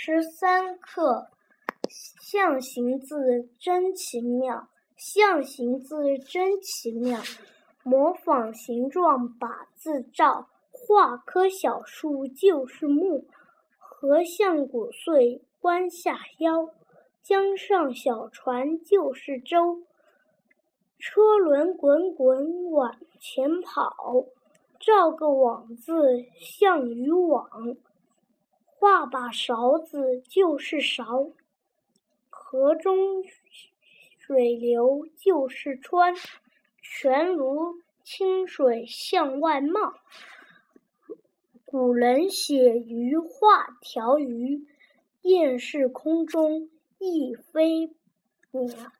十三课，象形字真奇妙，象形字真奇妙。模仿形状把字照，画棵小树就是木。河像谷穗弯下腰，江上小船就是舟。车轮滚滚往前跑，造个网字像渔网。把勺子就是勺，河中水流就是川，泉如清水向外冒。古人写鱼画条鱼，雁是空中一飞鸟。